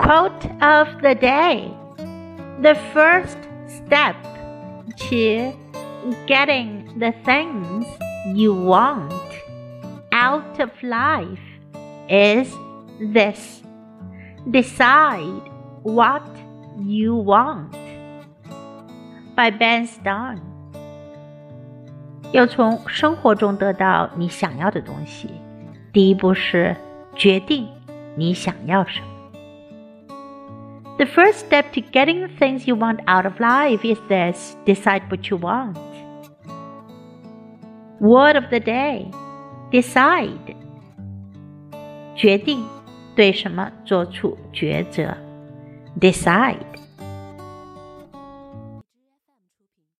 Quote of the day The first step to getting the things you want out of life is this decide what you want by Ben Stein。要从生活中得到你想要的东西，第一步是决定你想要什么。the first step to getting the things you want out of life is this decide what you want. Word of the day decide. 决定对什么做出抉择。Decide.